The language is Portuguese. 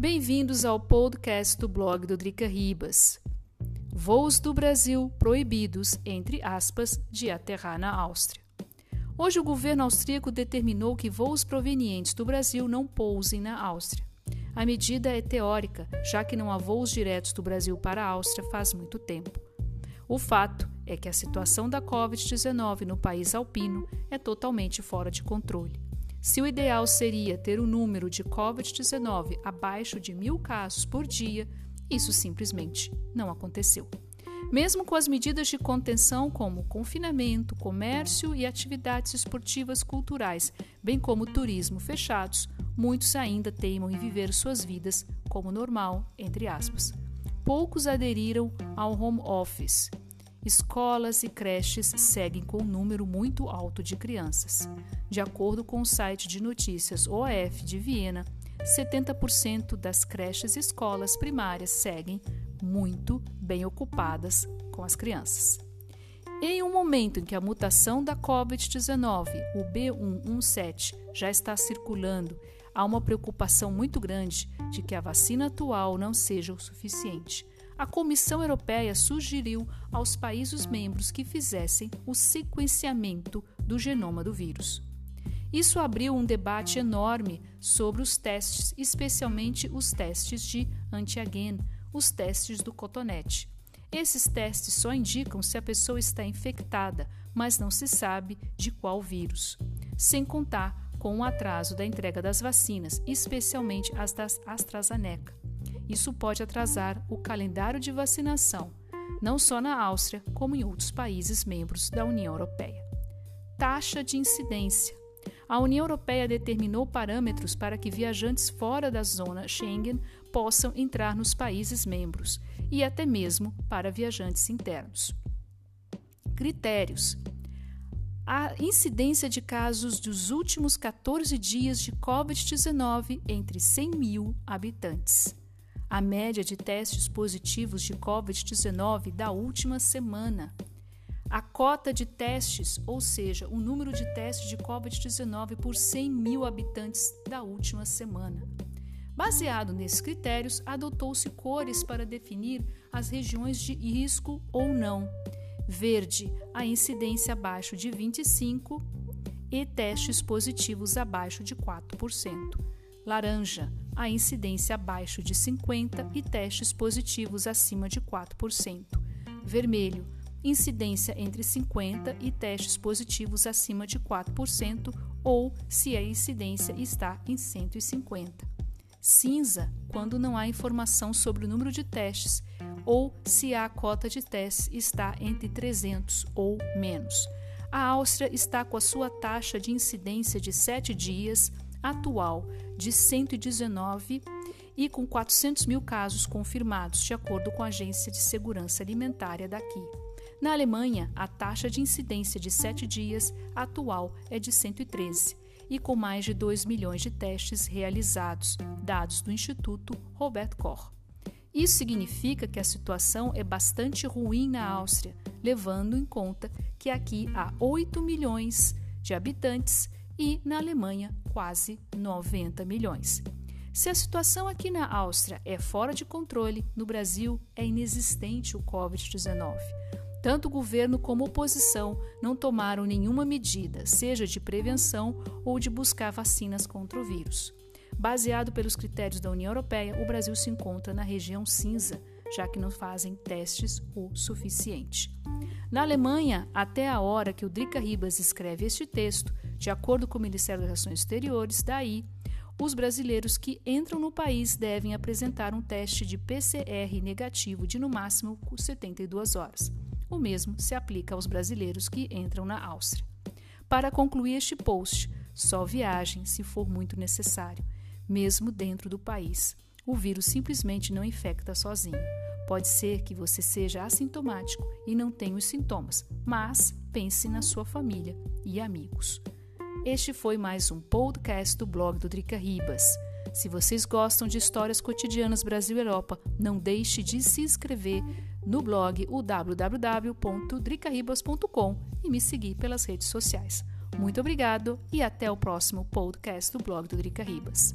Bem-vindos ao podcast do blog do Drica Ribas. Voos do Brasil proibidos, entre aspas, de aterrar na Áustria. Hoje o governo austríaco determinou que voos provenientes do Brasil não pousem na Áustria. A medida é teórica, já que não há voos diretos do Brasil para a Áustria faz muito tempo. O fato é que a situação da Covid-19 no país alpino é totalmente fora de controle. Se o ideal seria ter o número de Covid-19 abaixo de mil casos por dia, isso simplesmente não aconteceu. Mesmo com as medidas de contenção, como confinamento, comércio e atividades esportivas culturais, bem como turismo fechados, muitos ainda teimam em viver suas vidas como normal, entre aspas. Poucos aderiram ao home office escolas e creches seguem com um número muito alto de crianças. De acordo com o site de notícias OAF de Viena, 70% das creches e escolas primárias seguem muito bem ocupadas com as crianças. Em um momento em que a mutação da Covid-19, o B117, já está circulando, há uma preocupação muito grande de que a vacina atual não seja o suficiente a Comissão Europeia sugeriu aos países membros que fizessem o sequenciamento do genoma do vírus. Isso abriu um debate enorme sobre os testes, especialmente os testes de antigen, os testes do cotonete. Esses testes só indicam se a pessoa está infectada, mas não se sabe de qual vírus. Sem contar com o atraso da entrega das vacinas, especialmente as da AstraZeneca. Isso pode atrasar o calendário de vacinação, não só na Áustria, como em outros países membros da União Europeia. Taxa de incidência. A União Europeia determinou parâmetros para que viajantes fora da zona Schengen possam entrar nos países membros e até mesmo para viajantes internos. Critérios: a incidência de casos dos últimos 14 dias de Covid-19 entre 100 mil habitantes a média de testes positivos de Covid-19 da última semana. A cota de testes, ou seja, o número de testes de Covid-19 por 100 mil habitantes da última semana. Baseado nesses critérios, adotou-se cores para definir as regiões de risco ou não. Verde, a incidência abaixo de 25 e testes positivos abaixo de 4%. Laranja, a incidência abaixo de 50 e testes positivos acima de 4%. Vermelho, incidência entre 50 e testes positivos acima de 4% ou se a incidência está em 150. Cinza, quando não há informação sobre o número de testes ou se a cota de testes está entre 300 ou menos. A Áustria está com a sua taxa de incidência de 7 dias atual de 119 e com 400 mil casos confirmados, de acordo com a Agência de Segurança Alimentar daqui. Na Alemanha, a taxa de incidência de 7 dias atual é de 113 e com mais de 2 milhões de testes realizados, dados do Instituto Robert Koch. Isso significa que a situação é bastante ruim na Áustria, levando em conta que aqui há 8 milhões de habitantes e na Alemanha quase 90 milhões. Se a situação aqui na Áustria é fora de controle, no Brasil é inexistente o Covid-19. Tanto o governo como a oposição não tomaram nenhuma medida, seja de prevenção ou de buscar vacinas contra o vírus. Baseado pelos critérios da União Europeia, o Brasil se encontra na região cinza, já que não fazem testes o suficiente. Na Alemanha, até a hora que o Drica Ribas escreve este texto, de acordo com o Ministério das Relações Exteriores, daí, os brasileiros que entram no país devem apresentar um teste de PCR negativo de no máximo 72 horas. O mesmo se aplica aos brasileiros que entram na Áustria. Para concluir este post, só viagem se for muito necessário, mesmo dentro do país. O vírus simplesmente não infecta sozinho. Pode ser que você seja assintomático e não tenha os sintomas, mas pense na sua família e amigos. Este foi mais um podcast do blog do Drica Ribas. Se vocês gostam de histórias cotidianas Brasil e Europa, não deixe de se inscrever no blog o www.dricaribas.com e me seguir pelas redes sociais. Muito obrigado e até o próximo podcast do blog do Drica Ribas.